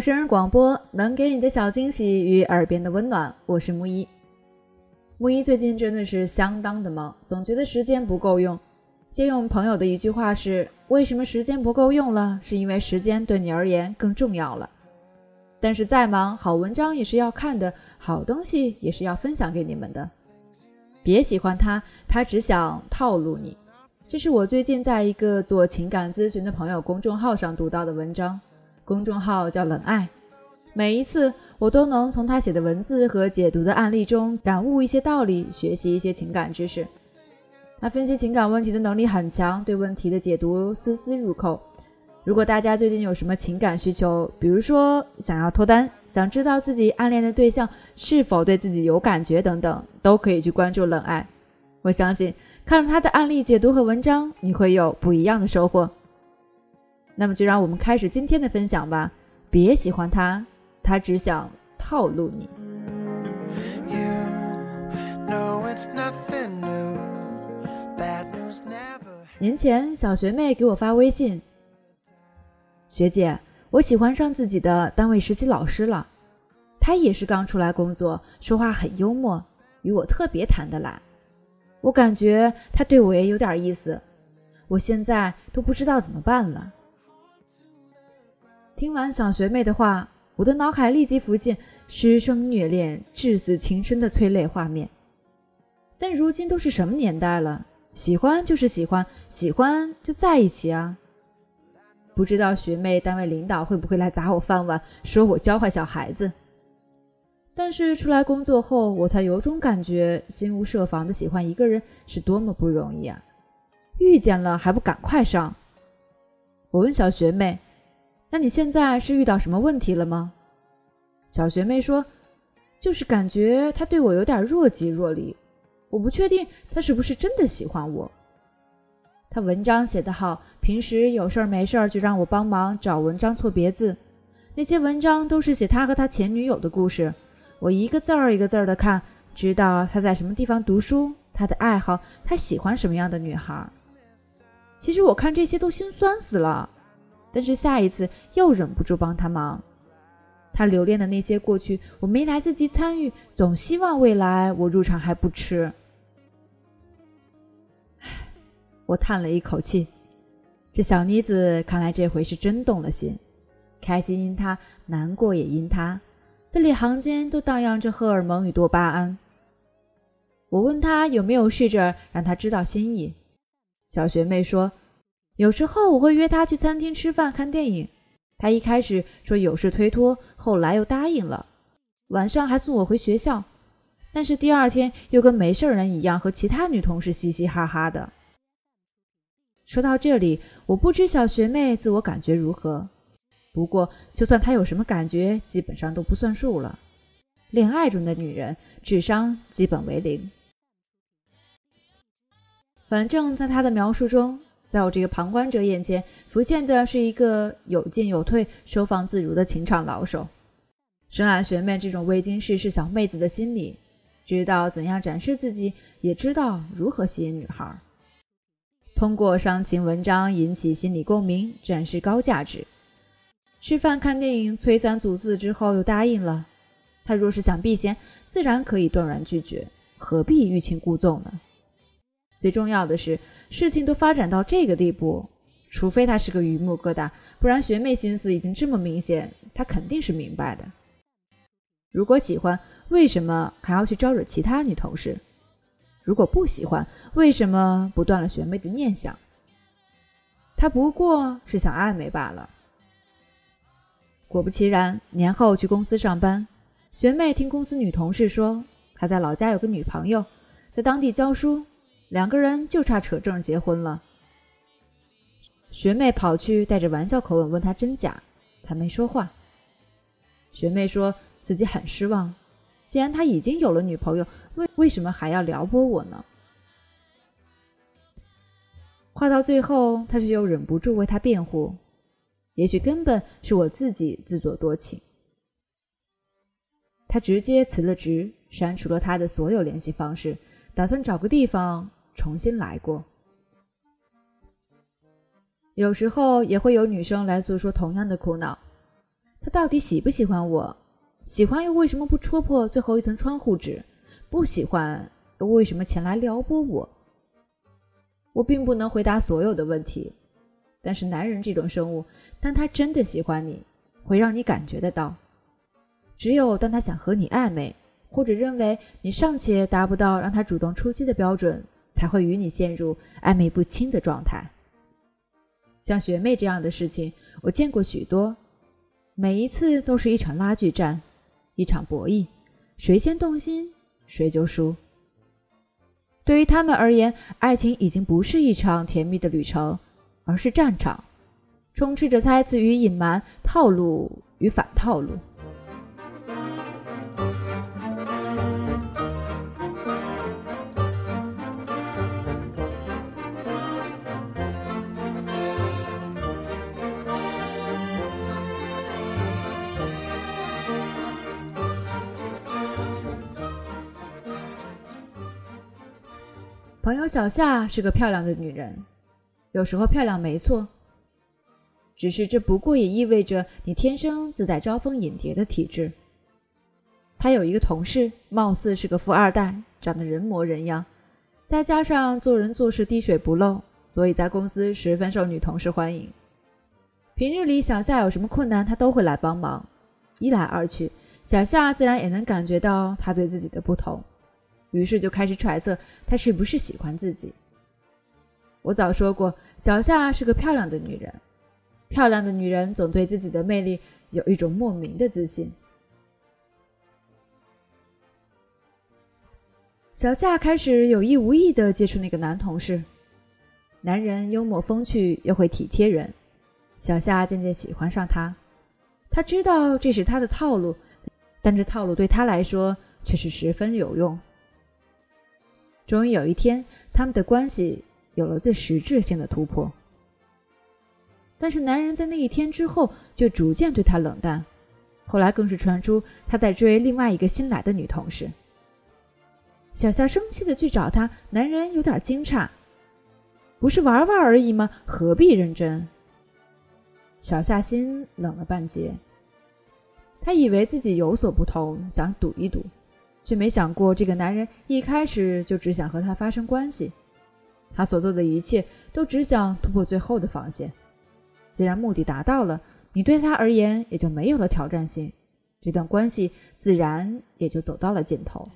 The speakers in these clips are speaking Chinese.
生人广播能给你的小惊喜与耳边的温暖，我是木一。木一最近真的是相当的忙，总觉得时间不够用。借用朋友的一句话是：“为什么时间不够用了？是因为时间对你而言更重要了。”但是再忙，好文章也是要看的，好东西也是要分享给你们的。别喜欢他，他只想套路你。这是我最近在一个做情感咨询的朋友公众号上读到的文章。公众号叫冷爱，每一次我都能从他写的文字和解读的案例中感悟一些道理，学习一些情感知识。他分析情感问题的能力很强，对问题的解读丝丝入扣。如果大家最近有什么情感需求，比如说想要脱单，想知道自己暗恋的对象是否对自己有感觉等等，都可以去关注冷爱。我相信看了他的案例解读和文章，你会有不一样的收获。那么就让我们开始今天的分享吧。别喜欢他，他只想套路你。年前，小学妹给我发微信：“学姐，我喜欢上自己的单位实习老师了。他也是刚出来工作，说话很幽默，与我特别谈得来。我感觉他对我也有点意思，我现在都不知道怎么办了。”听完小学妹的话，我的脑海立即浮现师生虐恋、至死情深的催泪画面。但如今都是什么年代了？喜欢就是喜欢，喜欢就在一起啊！不知道学妹单位领导会不会来砸我饭碗，说我教坏小孩子？但是出来工作后，我才有种感觉，心无设防的喜欢一个人是多么不容易啊！遇见了还不赶快上？我问小学妹。那你现在是遇到什么问题了吗？小学妹说：“就是感觉他对我有点若即若离，我不确定他是不是真的喜欢我。他文章写得好，平时有事儿没事儿就让我帮忙找文章错别字，那些文章都是写他和他前女友的故事，我一个字儿一个字儿的看，知道他在什么地方读书，他的爱好，他喜欢什么样的女孩。其实我看这些都心酸死了。”但是下一次又忍不住帮他忙，他留恋的那些过去我没来得及参与，总希望未来我入场还不迟。我叹了一口气，这小妮子看来这回是真动了心，开心因她，难过也因她，字里行间都荡漾着荷尔蒙与多巴胺。我问他有没有试着让他知道心意，小学妹说。有时候我会约他去餐厅吃饭、看电影，他一开始说有事推脱，后来又答应了。晚上还送我回学校，但是第二天又跟没事人一样和其他女同事嘻嘻哈哈的。说到这里，我不知小学妹自我感觉如何，不过就算她有什么感觉，基本上都不算数了。恋爱中的女人智商基本为零。反正，在她的描述中。在我这个旁观者眼前，浮现的是一个有进有退、收放自如的情场老手。深谙学妹这种未经世事小妹子的心理，知道怎样展示自己，也知道如何吸引女孩。通过伤情文章引起心理共鸣，展示高价值。吃饭看电影催三阻四之后又答应了。他若是想避嫌，自然可以断然拒绝，何必欲擒故纵呢？最重要的是，事情都发展到这个地步，除非他是个榆木疙瘩，不然学妹心思已经这么明显，他肯定是明白的。如果喜欢，为什么还要去招惹其他女同事？如果不喜欢，为什么不断了学妹的念想？他不过是想暧昧罢了。果不其然，年后去公司上班，学妹听公司女同事说，他在老家有个女朋友，在当地教书。两个人就差扯证结婚了。学妹跑去带着玩笑口吻问他真假，他没说话。学妹说自己很失望，既然他已经有了女朋友，为为什么还要撩拨我呢？话到最后，他却又忍不住为他辩护，也许根本是我自己自作多情。他直接辞了职，删除了他的所有联系方式，打算找个地方。重新来过。有时候也会有女生来诉说同样的苦恼，他到底喜不喜欢我？喜欢又为什么不戳破最后一层窗户纸？不喜欢又为什么前来撩拨我？我并不能回答所有的问题，但是男人这种生物，当他真的喜欢你，会让你感觉得到。只有当他想和你暧昧，或者认为你尚且达不到让他主动出击的标准，才会与你陷入暧昧不清的状态。像学妹这样的事情，我见过许多，每一次都是一场拉锯战，一场博弈，谁先动心，谁就输。对于他们而言，爱情已经不是一场甜蜜的旅程，而是战场，充斥着猜测与隐瞒、套路与反套路。朋友小夏是个漂亮的女人，有时候漂亮没错。只是这不过也意味着你天生自带招蜂引蝶的体质。她有一个同事，貌似是个富二代，长得人模人样，再加上做人做事滴水不漏，所以在公司十分受女同事欢迎。平日里小夏有什么困难，他都会来帮忙。一来二去，小夏自然也能感觉到他对自己的不同。于是就开始揣测他是不是喜欢自己。我早说过，小夏是个漂亮的女人，漂亮的女人总对自己的魅力有一种莫名的自信。小夏开始有意无意的接触那个男同事，男人幽默风趣又会体贴人，小夏渐渐喜欢上他。他知道这是他的套路，但这套路对他来说却是十分有用。终于有一天，他们的关系有了最实质性的突破。但是，男人在那一天之后就逐渐对她冷淡，后来更是传出他在追另外一个新来的女同事。小夏生气的去找他，男人有点惊诧：“不是玩玩而已吗？何必认真？”小夏心冷了半截，他以为自己有所不同，想赌一赌。却没想过，这个男人一开始就只想和他发生关系，他所做的一切都只想突破最后的防线。既然目的达到了，你对他而言也就没有了挑战性，这段关系自然也就走到了尽头。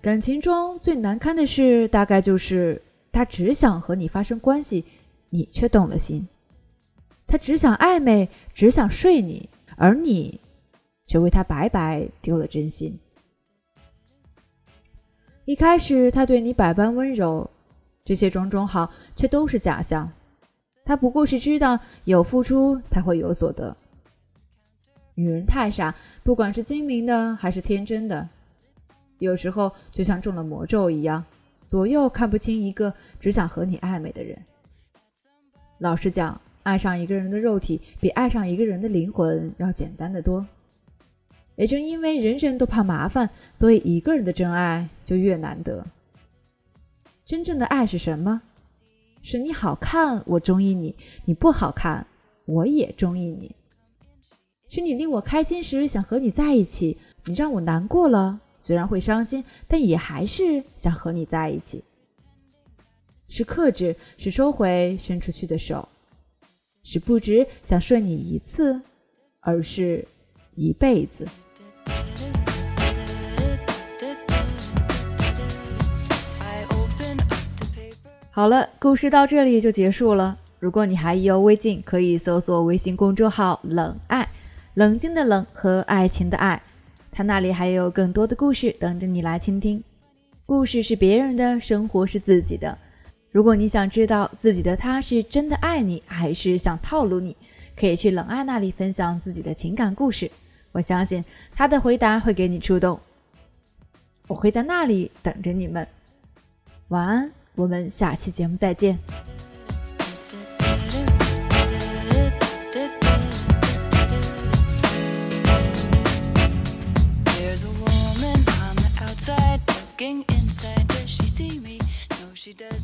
感情中最难堪的事，大概就是。他只想和你发生关系，你却动了心；他只想暧昧，只想睡你，而你却为他白白丢了真心。一开始他对你百般温柔，这些种种好却都是假象。他不过是知道有付出才会有所得。女人太傻，不管是精明的还是天真的，有时候就像中了魔咒一样。左右看不清一个只想和你暧昧的人。老实讲，爱上一个人的肉体比爱上一个人的灵魂要简单的多。也正因为人人都怕麻烦，所以一个人的真爱就越难得。真正的爱是什么？是你好看，我中意你；你不好看，我也中意你。是你令我开心时想和你在一起，你让我难过了。虽然会伤心，但也还是想和你在一起。是克制，是收回伸出去的手，是不止想睡你一次，而是一辈子。好了，故事到这里就结束了。如果你还意犹未尽，可以搜索微信公众号“冷爱”，冷静的冷和爱情的爱。他那里还有更多的故事等着你来倾听。故事是别人的，生活是自己的。如果你想知道自己的他是真的爱你，还是想套路你，可以去冷爱那里分享自己的情感故事。我相信他的回答会给你触动。我会在那里等着你们。晚安，我们下期节目再见。Does